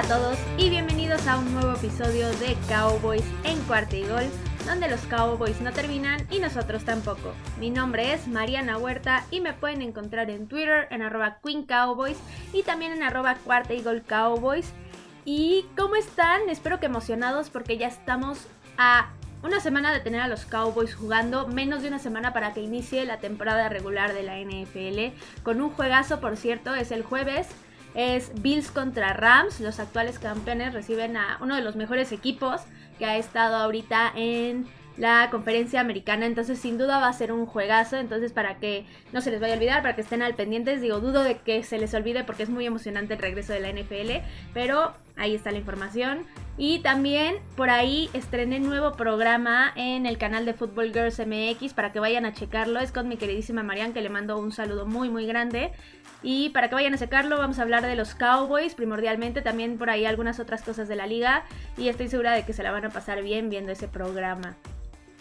A todos y bienvenidos a un nuevo episodio de Cowboys en cuarto y gol, donde los Cowboys no terminan y nosotros tampoco. Mi nombre es Mariana Huerta y me pueden encontrar en Twitter en arroba Queen Cowboys y también en arroba cuarta y gol Cowboys. ¿Y cómo están? Espero que emocionados porque ya estamos a una semana de tener a los Cowboys jugando, menos de una semana para que inicie la temporada regular de la NFL, con un juegazo, por cierto, es el jueves. Es Bills contra Rams, los actuales campeones reciben a uno de los mejores equipos que ha estado ahorita en la conferencia americana, entonces sin duda va a ser un juegazo, entonces para que no se les vaya a olvidar, para que estén al pendientes, digo, dudo de que se les olvide porque es muy emocionante el regreso de la NFL, pero ahí está la información. Y también por ahí estrené nuevo programa en el canal de Football Girls MX para que vayan a checarlo, es con mi queridísima Marian que le mando un saludo muy muy grande. Y para que vayan a checarlo, vamos a hablar de los Cowboys primordialmente, también por ahí algunas otras cosas de la liga. Y estoy segura de que se la van a pasar bien viendo ese programa.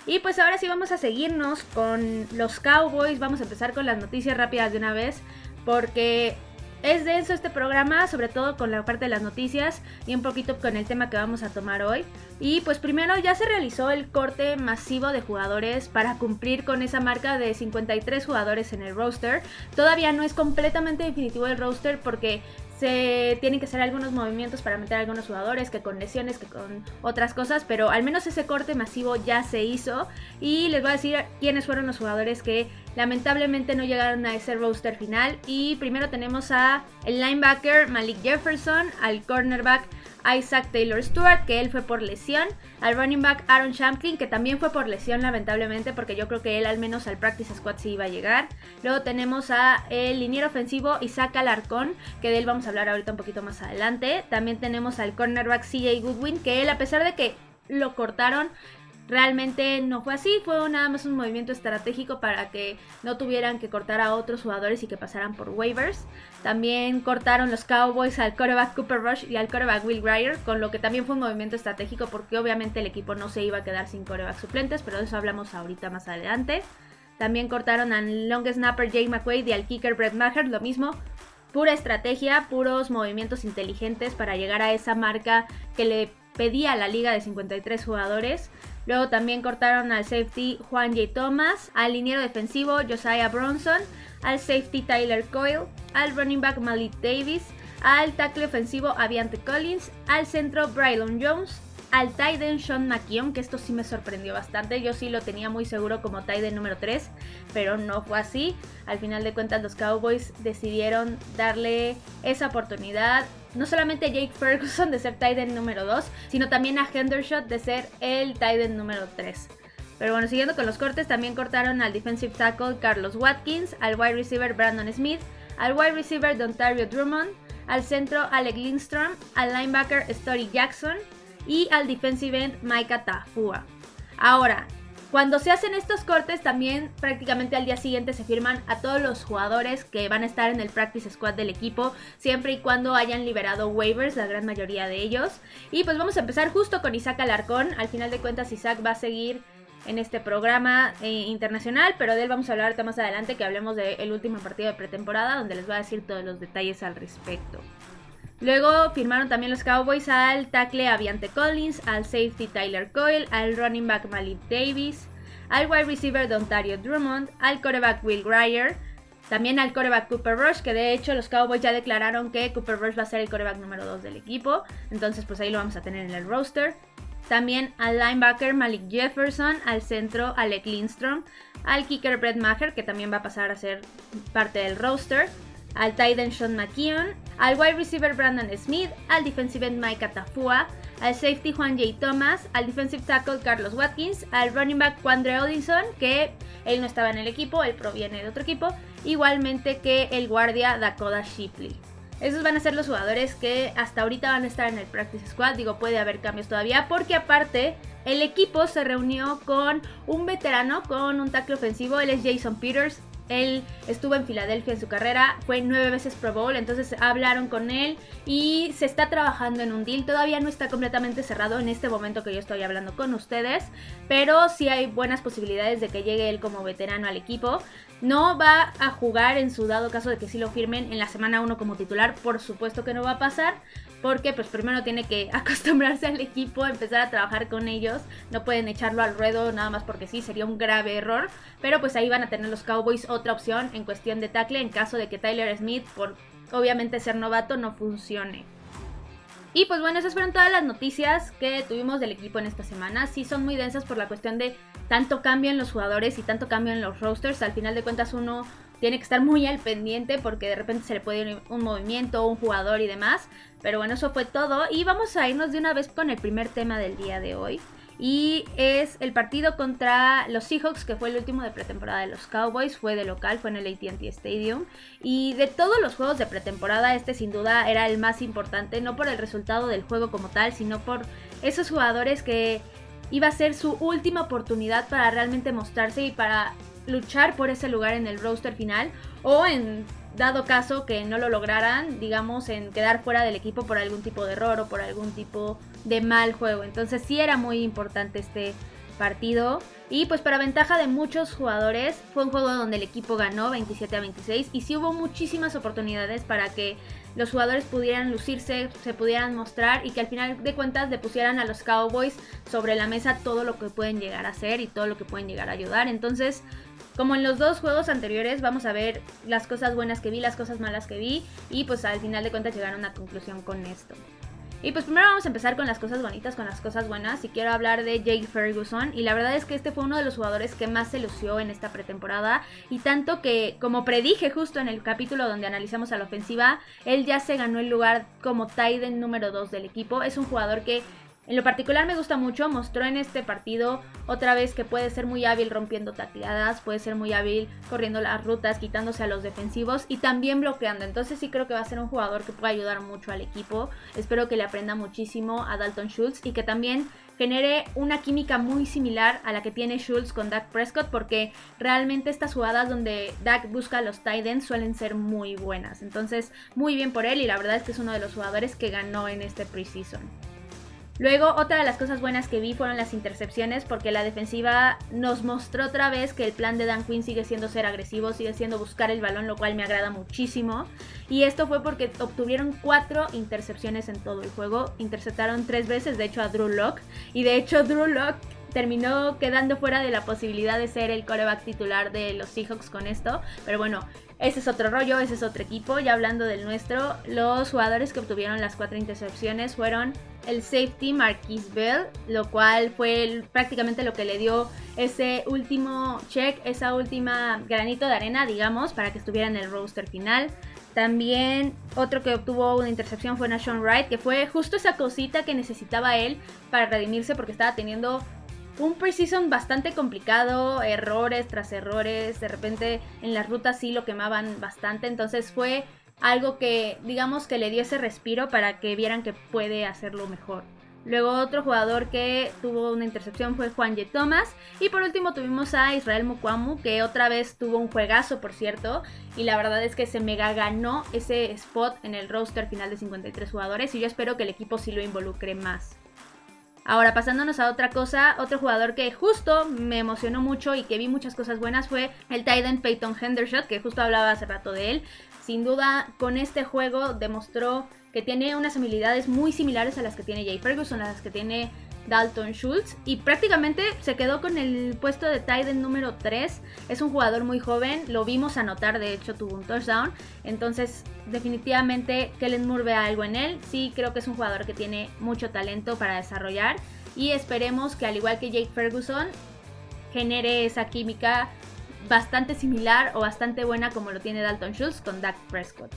Y pues ahora sí vamos a seguirnos con los Cowboys. Vamos a empezar con las noticias rápidas de una vez. Porque es denso este programa, sobre todo con la parte de las noticias y un poquito con el tema que vamos a tomar hoy. Y pues primero ya se realizó el corte masivo de jugadores para cumplir con esa marca de 53 jugadores en el roster. Todavía no es completamente definitivo el roster porque se tienen que hacer algunos movimientos para meter a algunos jugadores, que con lesiones, que con otras cosas, pero al menos ese corte masivo ya se hizo. Y les voy a decir quiénes fueron los jugadores que lamentablemente no llegaron a ese roster final. Y primero tenemos a el linebacker Malik Jefferson, al cornerback Isaac Taylor Stewart, que él fue por lesión, al running back Aaron Shamkin, que también fue por lesión lamentablemente, porque yo creo que él al menos al practice squad sí iba a llegar. Luego tenemos a el liniero ofensivo Isaac Alarcón, que de él vamos a hablar ahorita un poquito más adelante. También tenemos al cornerback CJ Goodwin, que él a pesar de que lo cortaron, Realmente no fue así, fue nada más un movimiento estratégico para que no tuvieran que cortar a otros jugadores y que pasaran por waivers. También cortaron los Cowboys al quarterback Cooper Rush y al quarterback Will Grier, con lo que también fue un movimiento estratégico porque obviamente el equipo no se iba a quedar sin quarterback suplentes, pero de eso hablamos ahorita más adelante. También cortaron al long snapper Jay McQuaid y al kicker Brett Maher, lo mismo, pura estrategia, puros movimientos inteligentes para llegar a esa marca que le pedía a la liga de 53 jugadores. Luego también cortaron al safety Juan J. Thomas, al liniero defensivo Josiah Bronson, al safety Tyler Coyle, al running back Malik Davis, al tackle ofensivo Aviante Collins, al centro Brylon Jones, al Tiden Sean McKeon, que esto sí me sorprendió bastante. Yo sí lo tenía muy seguro como Tiden número 3, pero no fue así. Al final de cuentas, los Cowboys decidieron darle esa oportunidad. No solamente a Jake Ferguson de ser Tiden número 2, sino también a Hendershot de ser el Tiden número 3. Pero bueno, siguiendo con los cortes, también cortaron al defensive tackle Carlos Watkins, al wide receiver Brandon Smith, al wide receiver Dontario Drummond, al centro Alec Lindstrom, al linebacker Story Jackson, y al defensive end Maika Tafua. Ahora, cuando se hacen estos cortes, también prácticamente al día siguiente se firman a todos los jugadores que van a estar en el practice squad del equipo, siempre y cuando hayan liberado waivers, la gran mayoría de ellos. Y pues vamos a empezar justo con Isaac Alarcón. Al final de cuentas, Isaac va a seguir en este programa eh, internacional, pero de él vamos a hablar más adelante, que hablemos del último partido de pretemporada, donde les voy a decir todos los detalles al respecto. Luego firmaron también los Cowboys al tackle Aviante Collins, al safety Tyler Coyle, al running back Malik Davis, al wide receiver Dontario Drummond, al quarterback Will Grier, también al quarterback Cooper Rush, que de hecho los Cowboys ya declararon que Cooper Rush va a ser el quarterback número 2 del equipo, entonces pues ahí lo vamos a tener en el roster. También al linebacker Malik Jefferson, al centro Alec Lindstrom, al kicker Brett Maher, que también va a pasar a ser parte del roster al tight end Sean McKeon, al wide receiver Brandon Smith, al defensive end Mike Atafua, al safety Juan J. Thomas, al defensive tackle Carlos Watkins, al running back Quandre Odinson, que él no estaba en el equipo, él proviene de otro equipo, igualmente que el guardia Dakota Shipley. Esos van a ser los jugadores que hasta ahorita van a estar en el practice squad. Digo, puede haber cambios todavía porque aparte el equipo se reunió con un veterano, con un tackle ofensivo. Él es Jason Peters. Él estuvo en Filadelfia en su carrera, fue nueve veces Pro Bowl, entonces hablaron con él y se está trabajando en un deal. Todavía no está completamente cerrado en este momento que yo estoy hablando con ustedes, pero sí hay buenas posibilidades de que llegue él como veterano al equipo. no va a jugar en su dado caso de que sí lo firmen en la semana 1 como titular. Por supuesto que no va a pasar. Porque pues primero tiene que acostumbrarse al equipo, empezar a trabajar con ellos. No pueden echarlo al ruedo nada más porque sí, sería un grave error. Pero pues ahí van a tener los Cowboys otra opción en cuestión de tackle en caso de que Tyler Smith, por obviamente ser novato, no funcione. Y pues bueno, esas fueron todas las noticias que tuvimos del equipo en esta semana. Sí son muy densas por la cuestión de tanto cambio en los jugadores y tanto cambio en los rosters. Al final de cuentas uno tiene que estar muy al pendiente porque de repente se le puede ir un movimiento, un jugador y demás. Pero bueno, eso fue todo. Y vamos a irnos de una vez con el primer tema del día de hoy. Y es el partido contra los Seahawks, que fue el último de pretemporada de los Cowboys. Fue de local, fue en el ATT Stadium. Y de todos los juegos de pretemporada, este sin duda era el más importante. No por el resultado del juego como tal, sino por esos jugadores que iba a ser su última oportunidad para realmente mostrarse y para luchar por ese lugar en el roster final. O en dado caso que no lo lograran, digamos, en quedar fuera del equipo por algún tipo de error o por algún tipo de mal juego. Entonces sí era muy importante este partido. Y pues para ventaja de muchos jugadores, fue un juego donde el equipo ganó 27 a 26 y sí hubo muchísimas oportunidades para que los jugadores pudieran lucirse, se pudieran mostrar y que al final de cuentas le pusieran a los Cowboys sobre la mesa todo lo que pueden llegar a hacer y todo lo que pueden llegar a ayudar. Entonces, como en los dos juegos anteriores, vamos a ver las cosas buenas que vi, las cosas malas que vi y pues al final de cuentas llegar a una conclusión con esto. Y pues primero vamos a empezar con las cosas bonitas, con las cosas buenas. Y quiero hablar de Jake Ferguson. Y la verdad es que este fue uno de los jugadores que más se lució en esta pretemporada. Y tanto que, como predije justo en el capítulo donde analizamos a la ofensiva, él ya se ganó el lugar como tight número 2 del equipo. Es un jugador que en lo particular me gusta mucho, mostró en este partido otra vez que puede ser muy hábil rompiendo tacleadas, puede ser muy hábil corriendo las rutas, quitándose a los defensivos y también bloqueando. Entonces sí creo que va a ser un jugador que puede ayudar mucho al equipo. Espero que le aprenda muchísimo a Dalton Schultz y que también genere una química muy similar a la que tiene Schultz con Dak Prescott porque realmente estas jugadas donde Dak busca a los tight ends suelen ser muy buenas. Entonces, muy bien por él y la verdad es que es uno de los jugadores que ganó en este preseason. Luego, otra de las cosas buenas que vi fueron las intercepciones, porque la defensiva nos mostró otra vez que el plan de Dan Quinn sigue siendo ser agresivo, sigue siendo buscar el balón, lo cual me agrada muchísimo. Y esto fue porque obtuvieron cuatro intercepciones en todo el juego. Interceptaron tres veces, de hecho, a Drew Locke. Y de hecho, Drew Locke terminó quedando fuera de la posibilidad de ser el coreback titular de los Seahawks con esto. Pero bueno, ese es otro rollo, ese es otro equipo. Ya hablando del nuestro, los jugadores que obtuvieron las cuatro intercepciones fueron el safety Marquis Bell, lo cual fue prácticamente lo que le dio ese último check, esa última granito de arena, digamos, para que estuviera en el roster final. También otro que obtuvo una intercepción fue Nashon Wright, que fue justo esa cosita que necesitaba él para redimirse porque estaba teniendo un preseason bastante complicado, errores tras errores, de repente en las rutas sí lo quemaban bastante, entonces fue algo que digamos que le dio ese respiro para que vieran que puede hacerlo mejor. Luego otro jugador que tuvo una intercepción fue Juan Ye Thomas. Y por último tuvimos a Israel Mukwamu, que otra vez tuvo un juegazo, por cierto. Y la verdad es que se mega ganó ese spot en el roster final de 53 jugadores. Y yo espero que el equipo sí lo involucre más. Ahora, pasándonos a otra cosa, otro jugador que justo me emocionó mucho y que vi muchas cosas buenas fue el Titan Peyton Hendershot, que justo hablaba hace rato de él. Sin duda, con este juego demostró que tiene unas habilidades muy similares a las que tiene Jay Ferguson, a las que tiene Dalton Schultz y prácticamente se quedó con el puesto de Titan número 3. Es un jugador muy joven, lo vimos anotar, de hecho tuvo un touchdown. Entonces, definitivamente Kellen Moore ve algo en él. Sí, creo que es un jugador que tiene mucho talento para desarrollar y esperemos que al igual que Jake Ferguson genere esa química bastante similar o bastante buena como lo tiene Dalton Schultz con Dak Prescott.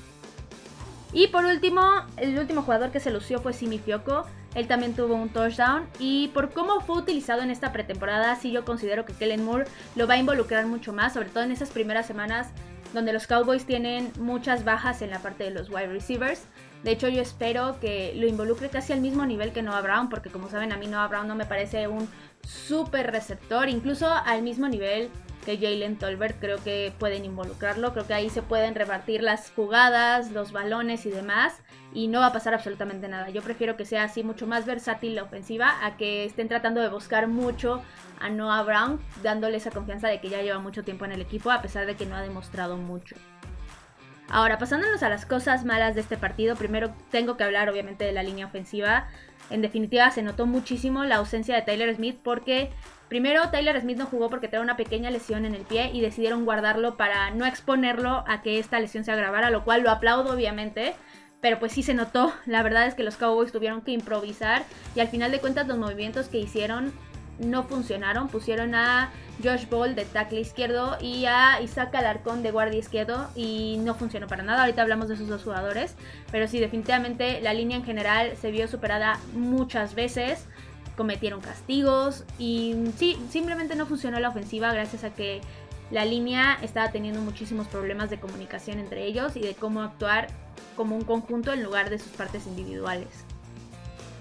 Y por último, el último jugador que se lució fue Simi Fioco. Él también tuvo un touchdown. Y por cómo fue utilizado en esta pretemporada, sí yo considero que Kellen Moore lo va a involucrar mucho más, sobre todo en esas primeras semanas donde los Cowboys tienen muchas bajas en la parte de los wide receivers. De hecho, yo espero que lo involucre casi al mismo nivel que Noah Brown, porque como saben, a mí Noah Brown no me parece un súper receptor, incluso al mismo nivel que Jalen Tolbert. Creo que pueden involucrarlo. Creo que ahí se pueden repartir las jugadas, los balones y demás. Y no va a pasar absolutamente nada. Yo prefiero que sea así mucho más versátil la ofensiva a que estén tratando de buscar mucho a Noah Brown, dándole esa confianza de que ya lleva mucho tiempo en el equipo, a pesar de que no ha demostrado mucho. Ahora, pasándonos a las cosas malas de este partido, primero tengo que hablar obviamente de la línea ofensiva. En definitiva, se notó muchísimo la ausencia de Tyler Smith porque Primero, Tyler Smith no jugó porque tenía una pequeña lesión en el pie y decidieron guardarlo para no exponerlo a que esta lesión se agravara, lo cual lo aplaudo obviamente. Pero pues sí se notó, la verdad es que los Cowboys tuvieron que improvisar y al final de cuentas los movimientos que hicieron no funcionaron. Pusieron a Josh Ball de tackle izquierdo y a Isaac Alarcón de guardia izquierdo y no funcionó para nada. Ahorita hablamos de esos dos jugadores, pero sí, definitivamente la línea en general se vio superada muchas veces. Cometieron castigos y sí, simplemente no funcionó la ofensiva gracias a que la línea estaba teniendo muchísimos problemas de comunicación entre ellos y de cómo actuar como un conjunto en lugar de sus partes individuales.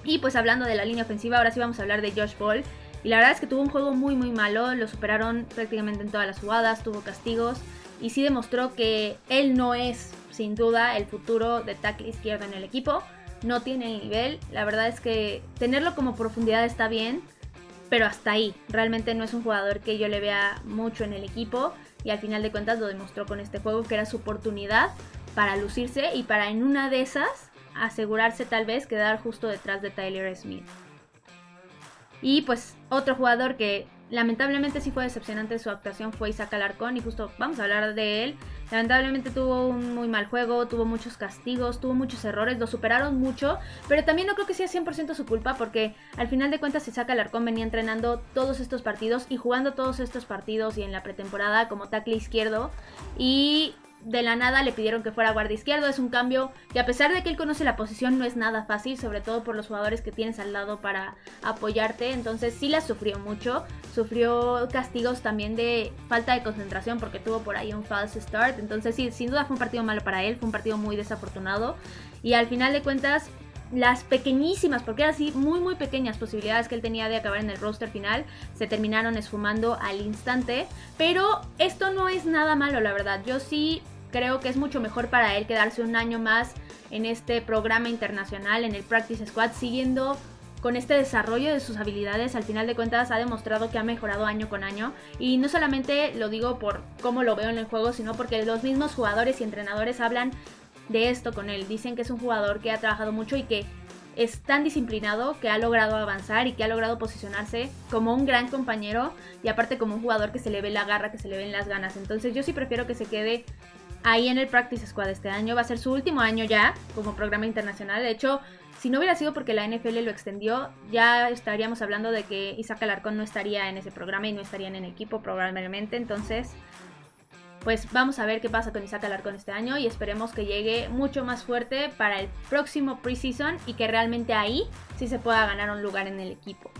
Y pues hablando de la línea ofensiva, ahora sí vamos a hablar de Josh Ball, y la verdad es que tuvo un juego muy muy malo, lo superaron prácticamente en todas las jugadas, tuvo castigos y sí demostró que él no es sin duda el futuro de tackle izquierdo en el equipo, no tiene el nivel, la verdad es que tenerlo como profundidad está bien, pero hasta ahí, realmente no es un jugador que yo le vea mucho en el equipo y al final de cuentas lo demostró con este juego que era su oportunidad para lucirse y para en una de esas asegurarse tal vez quedar justo detrás de Tyler Smith. Y pues otro jugador que lamentablemente sí fue decepcionante su actuación fue Isaac Alarcón y justo vamos a hablar de él. Lamentablemente tuvo un muy mal juego, tuvo muchos castigos, tuvo muchos errores, lo superaron mucho, pero también no creo que sea 100% su culpa porque al final de cuentas Isaac Alarcón venía entrenando todos estos partidos y jugando todos estos partidos y en la pretemporada como tackle izquierdo y de la nada le pidieron que fuera guardia izquierdo. Es un cambio que a pesar de que él conoce la posición no es nada fácil, sobre todo por los jugadores que tienes al lado para apoyarte. Entonces sí la sufrió mucho. Sufrió castigos también de falta de concentración porque tuvo por ahí un false start. Entonces sí, sin duda fue un partido malo para él, fue un partido muy desafortunado. Y al final de cuentas las pequeñísimas, porque eran así muy muy pequeñas posibilidades que él tenía de acabar en el roster final, se terminaron esfumando al instante. Pero esto no es nada malo, la verdad. Yo sí creo que es mucho mejor para él quedarse un año más en este programa internacional, en el Practice Squad, siguiendo con este desarrollo de sus habilidades, al final de cuentas ha demostrado que ha mejorado año con año. Y no solamente lo digo por cómo lo veo en el juego, sino porque los mismos jugadores y entrenadores hablan de esto con él. Dicen que es un jugador que ha trabajado mucho y que es tan disciplinado que ha logrado avanzar y que ha logrado posicionarse como un gran compañero y aparte como un jugador que se le ve la garra, que se le ven las ganas. Entonces yo sí prefiero que se quede ahí en el Practice Squad este año. Va a ser su último año ya como programa internacional. De hecho, si no hubiera sido porque la NFL lo extendió, ya estaríamos hablando de que Isaac Alarcón no estaría en ese programa y no estarían en equipo probablemente. Entonces, pues vamos a ver qué pasa con Isaac Alarcón este año y esperemos que llegue mucho más fuerte para el próximo preseason y que realmente ahí sí se pueda ganar un lugar en el equipo.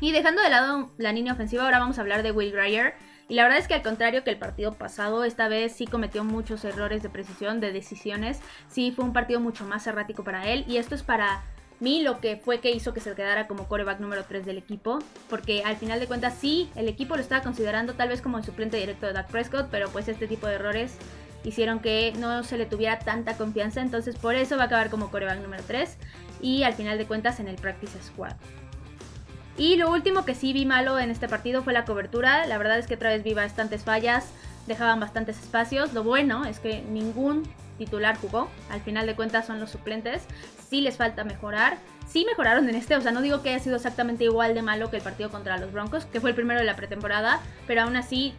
Y dejando de lado la línea ofensiva, ahora vamos a hablar de Will Greyer. Y la verdad es que al contrario que el partido pasado, esta vez sí cometió muchos errores de precisión, de decisiones. Sí fue un partido mucho más errático para él. Y esto es para mí lo que fue que hizo que se quedara como coreback número 3 del equipo. Porque al final de cuentas sí, el equipo lo estaba considerando tal vez como el suplente directo de Dak Prescott. Pero pues este tipo de errores hicieron que no se le tuviera tanta confianza. Entonces por eso va a acabar como coreback número 3. Y al final de cuentas en el practice squad. Y lo último que sí vi malo en este partido fue la cobertura. La verdad es que otra vez vi bastantes fallas, dejaban bastantes espacios. Lo bueno es que ningún titular jugó. Al final de cuentas son los suplentes. Sí les falta mejorar. Sí mejoraron en este, o sea, no digo que haya sido exactamente igual de malo que el partido contra los Broncos, que fue el primero de la pretemporada, pero aún así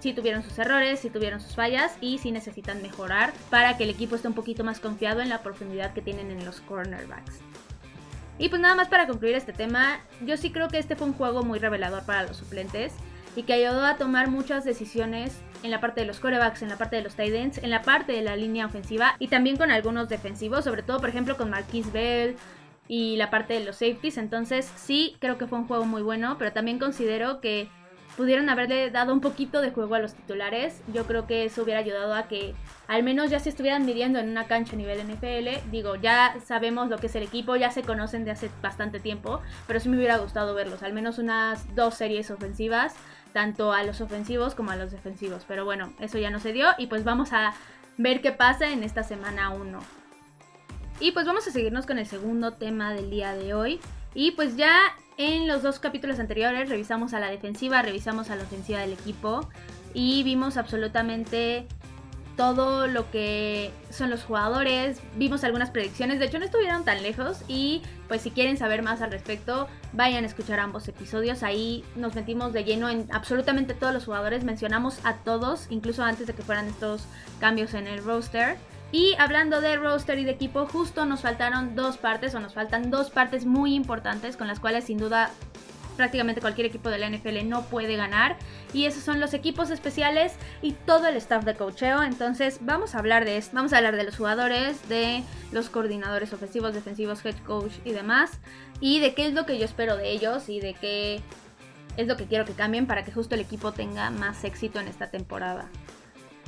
sí tuvieron sus errores, sí tuvieron sus fallas y sí necesitan mejorar para que el equipo esté un poquito más confiado en la profundidad que tienen en los cornerbacks. Y pues nada más para concluir este tema, yo sí creo que este fue un juego muy revelador para los suplentes y que ayudó a tomar muchas decisiones en la parte de los corebacks, en la parte de los tight ends, en la parte de la línea ofensiva y también con algunos defensivos, sobre todo por ejemplo con Marquise Bell y la parte de los safeties. Entonces sí creo que fue un juego muy bueno, pero también considero que pudieron haberle dado un poquito de juego a los titulares. Yo creo que eso hubiera ayudado a que al menos ya se estuvieran midiendo en una cancha a nivel NFL. Digo, ya sabemos lo que es el equipo, ya se conocen de hace bastante tiempo, pero sí me hubiera gustado verlos, al menos unas dos series ofensivas tanto a los ofensivos como a los defensivos. Pero bueno, eso ya no se dio y pues vamos a ver qué pasa en esta semana 1. Y pues vamos a seguirnos con el segundo tema del día de hoy. Y pues ya en los dos capítulos anteriores revisamos a la defensiva, revisamos a la ofensiva del equipo y vimos absolutamente todo lo que son los jugadores, vimos algunas predicciones, de hecho no estuvieron tan lejos y pues si quieren saber más al respecto, vayan a escuchar ambos episodios, ahí nos metimos de lleno en absolutamente todos los jugadores, mencionamos a todos, incluso antes de que fueran estos cambios en el roster. Y hablando de roster y de equipo, justo nos faltaron dos partes o nos faltan dos partes muy importantes con las cuales sin duda prácticamente cualquier equipo de la NFL no puede ganar. Y esos son los equipos especiales y todo el staff de cocheo. Entonces vamos a hablar de esto. Vamos a hablar de los jugadores, de los coordinadores ofensivos, defensivos, head coach y demás. Y de qué es lo que yo espero de ellos y de qué es lo que quiero que cambien para que justo el equipo tenga más éxito en esta temporada.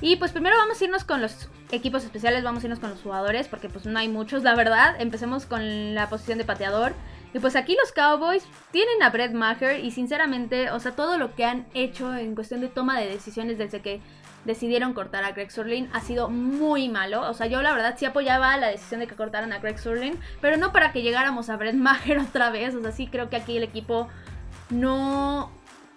Y pues primero vamos a irnos con los equipos especiales, vamos a irnos con los jugadores, porque pues no hay muchos, la verdad. Empecemos con la posición de pateador. Y pues aquí los Cowboys tienen a Brett Maher y sinceramente, o sea, todo lo que han hecho en cuestión de toma de decisiones desde que decidieron cortar a Greg Surlin ha sido muy malo. O sea, yo la verdad sí apoyaba la decisión de que cortaran a Greg Surlin, pero no para que llegáramos a Brett Maher otra vez. O sea, sí creo que aquí el equipo no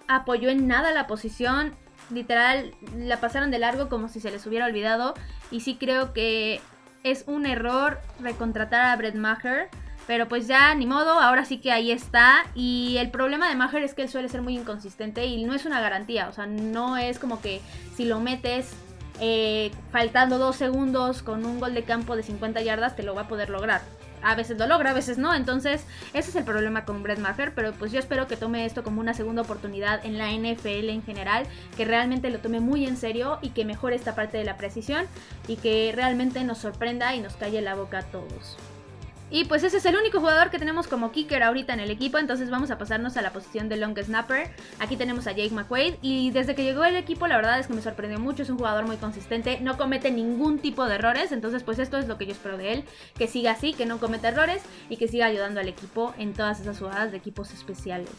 apoyó en nada la posición. Literal, la pasaron de largo como si se les hubiera olvidado. Y sí creo que es un error recontratar a Brett Maher pero pues ya, ni modo, ahora sí que ahí está. Y el problema de Maher es que él suele ser muy inconsistente y no es una garantía. O sea, no es como que si lo metes eh, faltando dos segundos con un gol de campo de 50 yardas, te lo va a poder lograr. A veces lo logra, a veces no. Entonces, ese es el problema con Brett Maher. Pero pues yo espero que tome esto como una segunda oportunidad en la NFL en general. Que realmente lo tome muy en serio y que mejore esta parte de la precisión. Y que realmente nos sorprenda y nos calle la boca a todos. Y pues ese es el único jugador que tenemos como kicker ahorita en el equipo, entonces vamos a pasarnos a la posición de long snapper. Aquí tenemos a Jake McQuaid y desde que llegó el equipo la verdad es que me sorprendió mucho, es un jugador muy consistente, no comete ningún tipo de errores, entonces pues esto es lo que yo espero de él, que siga así, que no cometa errores y que siga ayudando al equipo en todas esas jugadas de equipos especiales.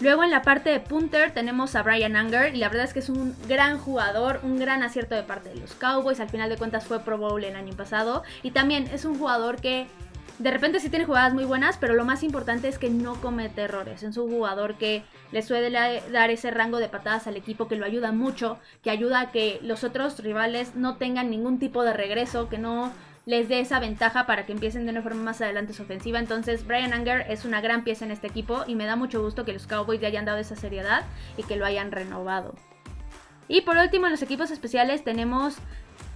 Luego en la parte de punter tenemos a Brian Anger y la verdad es que es un gran jugador, un gran acierto de parte de los Cowboys, al final de cuentas fue Pro Bowl el año pasado y también es un jugador que de repente sí tiene jugadas muy buenas, pero lo más importante es que no comete errores. Es un jugador que le suele dar ese rango de patadas al equipo que lo ayuda mucho, que ayuda a que los otros rivales no tengan ningún tipo de regreso, que no les dé esa ventaja para que empiecen de una forma más adelante su ofensiva. Entonces, Brian Anger es una gran pieza en este equipo y me da mucho gusto que los Cowboys le hayan dado esa seriedad y que lo hayan renovado. Y por último, en los equipos especiales tenemos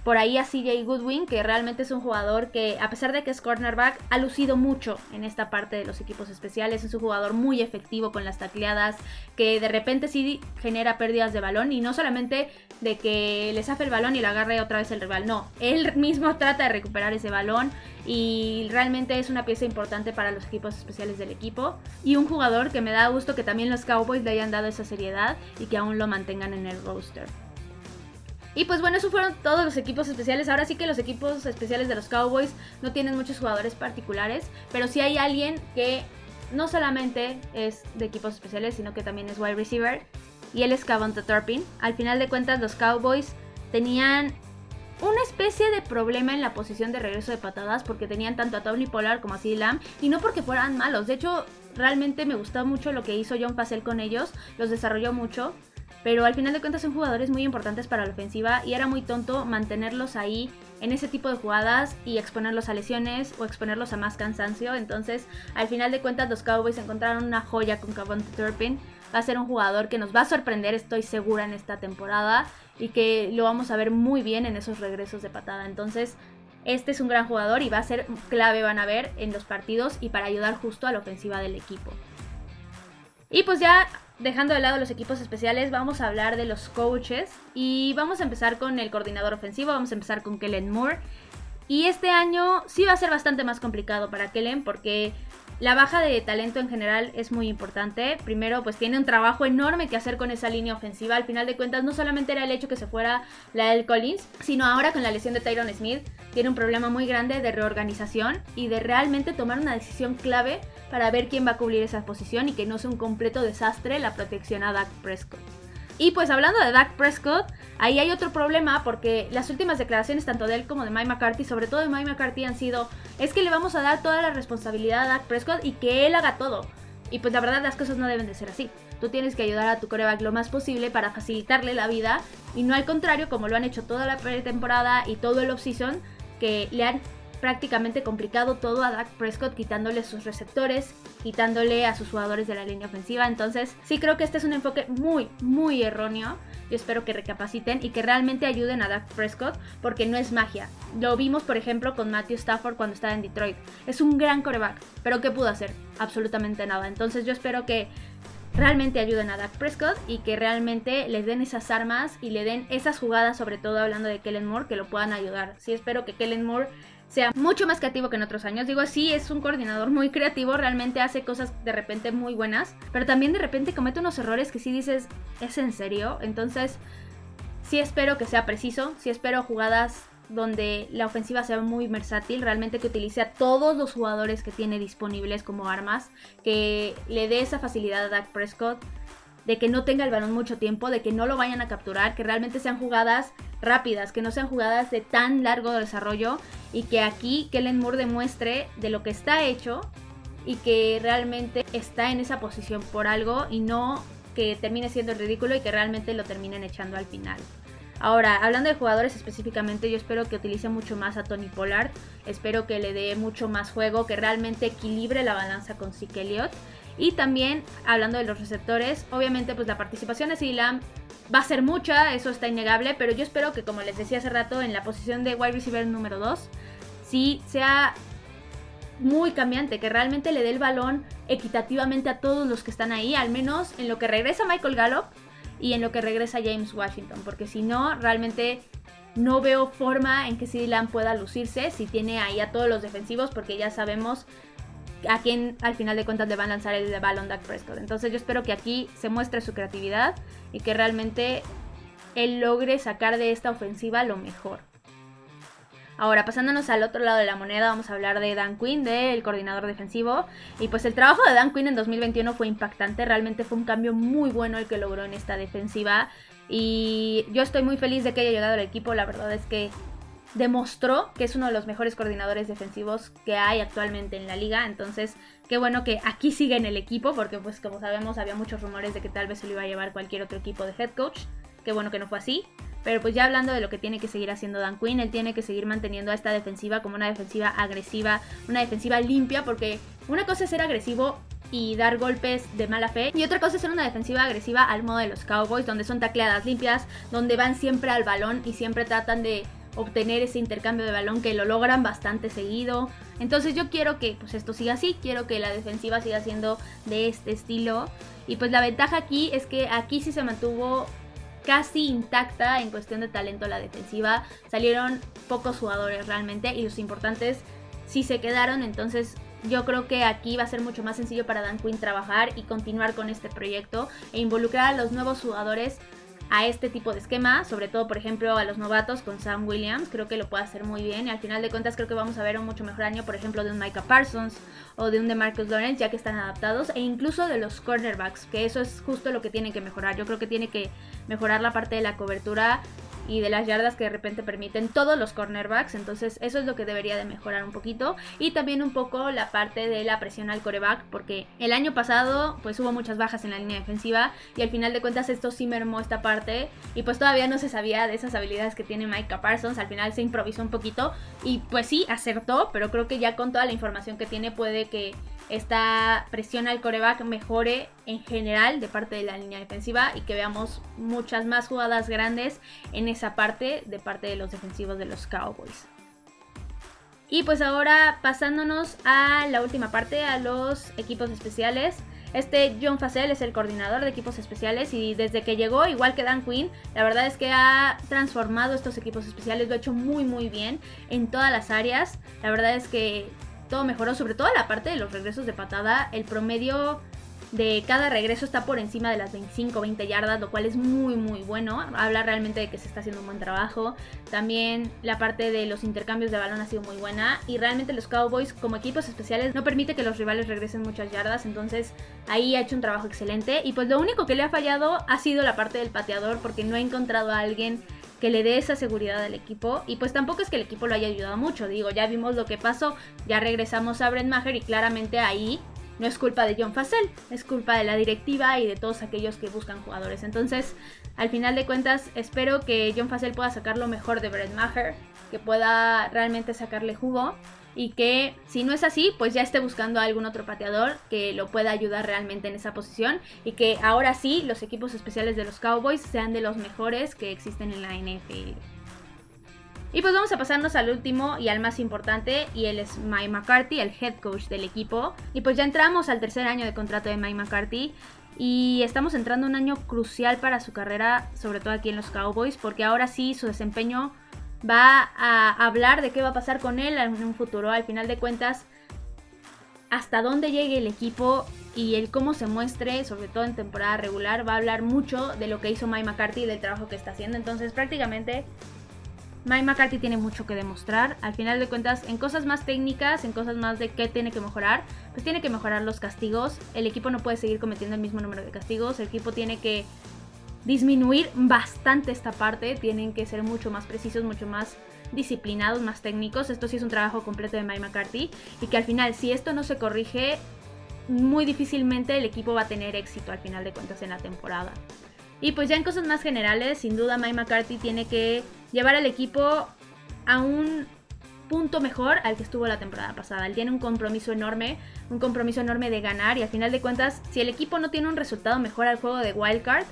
por ahí a CJ Goodwin, que realmente es un jugador que, a pesar de que es cornerback, ha lucido mucho en esta parte de los equipos especiales. Es un jugador muy efectivo con las tacleadas, que de repente sí genera pérdidas de balón y no solamente de que le zafe el balón y le agarre otra vez el rival, no, él mismo trata de recuperar ese balón y realmente es una pieza importante para los equipos especiales del equipo y un jugador que me da gusto que también los Cowboys le hayan dado esa seriedad y que aún lo mantengan en el roster. Y pues bueno, esos fueron todos los equipos especiales. Ahora sí que los equipos especiales de los Cowboys no tienen muchos jugadores particulares, pero sí hay alguien que no solamente es de equipos especiales, sino que también es wide receiver. Y él es Cavonta Turpin. Al final de cuentas, los Cowboys tenían una especie de problema en la posición de regreso de patadas porque tenían tanto a Tony Pollard como a CeeDee Lamb y no porque fueran malos. De hecho, realmente me gustó mucho lo que hizo John Facel con ellos, los desarrolló mucho pero al final de cuentas son jugadores muy importantes para la ofensiva y era muy tonto mantenerlos ahí en ese tipo de jugadas y exponerlos a lesiones o exponerlos a más cansancio. Entonces, al final de cuentas, los Cowboys encontraron una joya con Cavante Turpin. Va a ser un jugador que nos va a sorprender, estoy segura, en esta temporada y que lo vamos a ver muy bien en esos regresos de patada. Entonces, este es un gran jugador y va a ser clave, van a ver, en los partidos y para ayudar justo a la ofensiva del equipo. Y pues ya dejando de lado los equipos especiales, vamos a hablar de los coaches y vamos a empezar con el coordinador ofensivo, vamos a empezar con Kellen Moore. Y este año sí va a ser bastante más complicado para Kellen porque la baja de talento en general es muy importante. Primero, pues tiene un trabajo enorme que hacer con esa línea ofensiva. Al final de cuentas, no solamente era el hecho que se fuera la del Collins, sino ahora con la lesión de Tyron Smith, tiene un problema muy grande de reorganización y de realmente tomar una decisión clave para ver quién va a cubrir esa posición y que no sea un completo desastre la protección a Dak Prescott. Y pues hablando de Dak Prescott, ahí hay otro problema porque las últimas declaraciones tanto de él como de Mike McCarthy, sobre todo de Mike McCarthy, han sido, es que le vamos a dar toda la responsabilidad a Dak Prescott y que él haga todo. Y pues la verdad las cosas no deben de ser así. Tú tienes que ayudar a tu coreback lo más posible para facilitarle la vida y no al contrario como lo han hecho toda la pretemporada y todo el offseason que le han prácticamente complicado todo a Dak Prescott quitándole sus receptores, quitándole a sus jugadores de la línea ofensiva. Entonces sí creo que este es un enfoque muy, muy erróneo. Yo espero que recapaciten y que realmente ayuden a Dak Prescott porque no es magia. Lo vimos por ejemplo con Matthew Stafford cuando estaba en Detroit. Es un gran coreback, pero ¿qué pudo hacer? Absolutamente nada. Entonces yo espero que realmente ayuden a Dak Prescott y que realmente les den esas armas y le den esas jugadas, sobre todo hablando de Kellen Moore, que lo puedan ayudar. Sí espero que Kellen Moore sea mucho más creativo que en otros años. Digo, sí, es un coordinador muy creativo, realmente hace cosas de repente muy buenas, pero también de repente comete unos errores que sí dices, ¿es en serio? Entonces, sí espero que sea preciso, sí espero jugadas donde la ofensiva sea muy versátil, realmente que utilice a todos los jugadores que tiene disponibles como armas, que le dé esa facilidad a Dak Prescott de que no tenga el balón mucho tiempo, de que no lo vayan a capturar, que realmente sean jugadas rápidas, que no sean jugadas de tan largo desarrollo y que aquí Kellen Moore demuestre de lo que está hecho y que realmente está en esa posición por algo y no que termine siendo ridículo y que realmente lo terminen echando al final. Ahora, hablando de jugadores específicamente, yo espero que utilice mucho más a Tony Pollard, espero que le dé mucho más juego, que realmente equilibre la balanza con Zeke Elliott y también, hablando de los receptores, obviamente pues la participación de CeeDee va a ser mucha, eso está innegable, pero yo espero que como les decía hace rato, en la posición de wide receiver número 2, sí sea muy cambiante, que realmente le dé el balón equitativamente a todos los que están ahí, al menos en lo que regresa Michael Gallup y en lo que regresa James Washington, porque si no, realmente no veo forma en que CeeDee pueda lucirse si tiene ahí a todos los defensivos, porque ya sabemos a quien al final de cuentas le van a lanzar el balón Dak Prescott. Entonces yo espero que aquí se muestre su creatividad y que realmente él logre sacar de esta ofensiva lo mejor. Ahora, pasándonos al otro lado de la moneda, vamos a hablar de Dan Quinn, del coordinador defensivo. Y pues el trabajo de Dan Quinn en 2021 fue impactante, realmente fue un cambio muy bueno el que logró en esta defensiva. Y yo estoy muy feliz de que haya llegado al equipo, la verdad es que demostró que es uno de los mejores coordinadores defensivos que hay actualmente en la liga. Entonces, qué bueno que aquí sigue en el equipo, porque pues como sabemos había muchos rumores de que tal vez se lo iba a llevar cualquier otro equipo de head coach. Qué bueno que no fue así. Pero pues ya hablando de lo que tiene que seguir haciendo Dan Quinn, él tiene que seguir manteniendo a esta defensiva como una defensiva agresiva, una defensiva limpia, porque una cosa es ser agresivo y dar golpes de mala fe. Y otra cosa es ser una defensiva agresiva al modo de los Cowboys, donde son tacleadas limpias, donde van siempre al balón y siempre tratan de obtener ese intercambio de balón que lo logran bastante seguido. Entonces yo quiero que pues esto siga así, quiero que la defensiva siga siendo de este estilo. Y pues la ventaja aquí es que aquí sí se mantuvo casi intacta en cuestión de talento la defensiva. Salieron pocos jugadores realmente y los importantes sí se quedaron. Entonces yo creo que aquí va a ser mucho más sencillo para Dan Quinn trabajar y continuar con este proyecto e involucrar a los nuevos jugadores a este tipo de esquema, sobre todo por ejemplo a los novatos con Sam Williams, creo que lo puede hacer muy bien y al final de cuentas creo que vamos a ver un mucho mejor año por ejemplo de un Micah Parsons o de un de Marcus Lawrence ya que están adaptados e incluso de los cornerbacks, que eso es justo lo que tienen que mejorar, yo creo que tiene que mejorar la parte de la cobertura y de las yardas que de repente permiten todos los cornerbacks. Entonces eso es lo que debería de mejorar un poquito. Y también un poco la parte de la presión al coreback porque el año pasado pues hubo muchas bajas en la línea defensiva y al final de cuentas esto sí mermó esta parte y pues todavía no se sabía de esas habilidades que tiene Micah Parsons. Al final se improvisó un poquito y pues sí acertó, pero creo que ya con toda la información que tiene puede que esta presión al coreback mejore en general de parte de la línea defensiva y que veamos muchas más jugadas grandes en esa parte de parte de los defensivos de los Cowboys. Y pues ahora pasándonos a la última parte, a los equipos especiales. Este John Facel es el coordinador de equipos especiales y desde que llegó, igual que Dan Quinn, la verdad es que ha transformado estos equipos especiales, lo ha hecho muy muy bien en todas las áreas. La verdad es que todo mejoró, sobre todo la parte de los regresos de patada. El promedio de cada regreso está por encima de las 25 20 yardas, lo cual es muy muy bueno. Habla realmente de que se está haciendo un buen trabajo. También la parte de los intercambios de balón ha sido muy buena y realmente los Cowboys como equipos especiales no permite que los rivales regresen muchas yardas, entonces ahí ha hecho un trabajo excelente y pues lo único que le ha fallado ha sido la parte del pateador porque no ha encontrado a alguien que le dé esa seguridad al equipo. Y pues tampoco es que el equipo lo haya ayudado mucho. Digo, ya vimos lo que pasó. Ya regresamos a Brent Maher y claramente ahí no es culpa de John Facel, es culpa de la directiva y de todos aquellos que buscan jugadores. Entonces, al final de cuentas, espero que John Facel pueda sacar lo mejor de Brett Maher, que pueda realmente sacarle jugo y que si no es así, pues ya esté buscando a algún otro pateador que lo pueda ayudar realmente en esa posición y que ahora sí los equipos especiales de los Cowboys sean de los mejores que existen en la NFL. Y pues vamos a pasarnos al último y al más importante, y él es Mike McCarthy, el head coach del equipo. Y pues ya entramos al tercer año de contrato de Mike McCarthy. Y estamos entrando un año crucial para su carrera, sobre todo aquí en los Cowboys, porque ahora sí su desempeño va a hablar de qué va a pasar con él en un futuro. Al final de cuentas, hasta dónde llegue el equipo y el cómo se muestre, sobre todo en temporada regular, va a hablar mucho de lo que hizo Mike McCarthy y del trabajo que está haciendo. Entonces, prácticamente Mike McCarthy tiene mucho que demostrar. Al final de cuentas, en cosas más técnicas, en cosas más de qué tiene que mejorar, pues tiene que mejorar los castigos. El equipo no puede seguir cometiendo el mismo número de castigos. El equipo tiene que disminuir bastante esta parte. Tienen que ser mucho más precisos, mucho más disciplinados, más técnicos. Esto sí es un trabajo completo de Mike McCarthy. Y que al final, si esto no se corrige, muy difícilmente el equipo va a tener éxito al final de cuentas en la temporada. Y pues ya en cosas más generales, sin duda Mike McCarthy tiene que llevar al equipo a un punto mejor al que estuvo la temporada pasada. Él tiene un compromiso enorme, un compromiso enorme de ganar y al final de cuentas, si el equipo no tiene un resultado mejor al juego de Wildcard,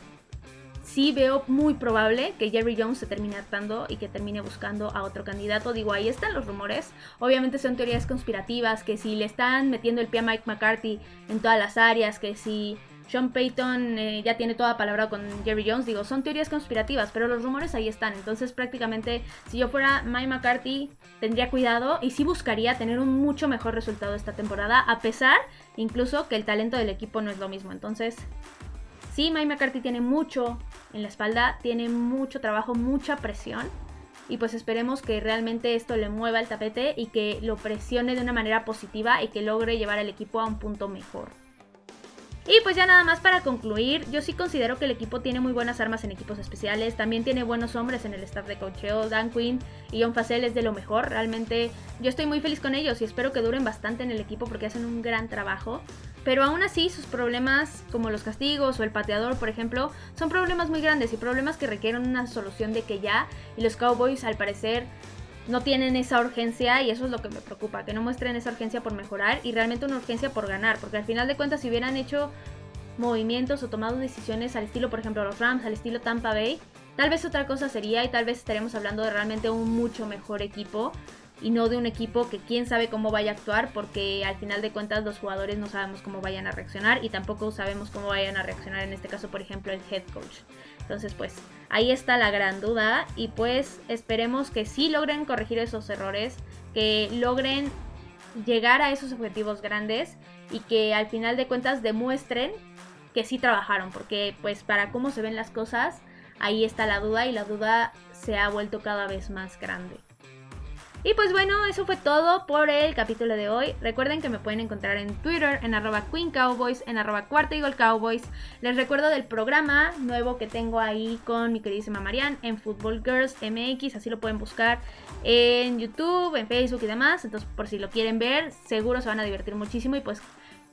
sí veo muy probable que Jerry Jones se termine atando y que termine buscando a otro candidato. Digo, ahí están los rumores. Obviamente son teorías conspirativas, que si le están metiendo el pie a Mike McCarthy en todas las áreas, que si sean Payton eh, ya tiene toda palabra con Jerry Jones. Digo, son teorías conspirativas, pero los rumores ahí están. Entonces, prácticamente, si yo fuera Mike McCarthy, tendría cuidado y sí buscaría tener un mucho mejor resultado esta temporada, a pesar incluso que el talento del equipo no es lo mismo. Entonces, sí, Mike McCarthy tiene mucho en la espalda, tiene mucho trabajo, mucha presión. Y pues esperemos que realmente esto le mueva el tapete y que lo presione de una manera positiva y que logre llevar al equipo a un punto mejor. Y pues ya nada más para concluir, yo sí considero que el equipo tiene muy buenas armas en equipos especiales, también tiene buenos hombres en el staff de cocheo, Dan Quinn y John Facel es de lo mejor, realmente yo estoy muy feliz con ellos y espero que duren bastante en el equipo porque hacen un gran trabajo. Pero aún así sus problemas como los castigos o el pateador, por ejemplo, son problemas muy grandes y problemas que requieren una solución de que ya y los Cowboys al parecer no tienen esa urgencia y eso es lo que me preocupa, que no muestren esa urgencia por mejorar y realmente una urgencia por ganar, porque al final de cuentas si hubieran hecho movimientos o tomado decisiones al estilo, por ejemplo, los Rams, al estilo Tampa Bay, tal vez otra cosa sería y tal vez estaremos hablando de realmente un mucho mejor equipo y no de un equipo que quién sabe cómo vaya a actuar porque al final de cuentas los jugadores no sabemos cómo vayan a reaccionar y tampoco sabemos cómo vayan a reaccionar en este caso por ejemplo el head coach. Entonces pues ahí está la gran duda y pues esperemos que sí logren corregir esos errores, que logren llegar a esos objetivos grandes y que al final de cuentas demuestren que sí trabajaron porque pues para cómo se ven las cosas ahí está la duda y la duda se ha vuelto cada vez más grande. Y pues bueno, eso fue todo por el capítulo de hoy. Recuerden que me pueden encontrar en Twitter, en arroba Queen Cowboys, en arroba Cuarta Eagle Cowboys. Les recuerdo del programa nuevo que tengo ahí con mi queridísima Marianne en Football Girls MX. Así lo pueden buscar en YouTube, en Facebook y demás. Entonces, por si lo quieren ver, seguro se van a divertir muchísimo. Y pues,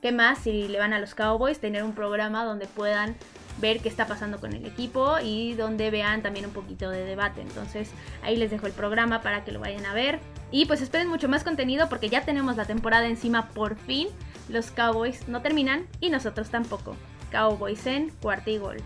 ¿qué más si le van a los Cowboys? Tener un programa donde puedan ver qué está pasando con el equipo y donde vean también un poquito de debate. Entonces ahí les dejo el programa para que lo vayan a ver. Y pues esperen mucho más contenido porque ya tenemos la temporada encima por fin. Los Cowboys no terminan y nosotros tampoco. Cowboys en cuarta y gol.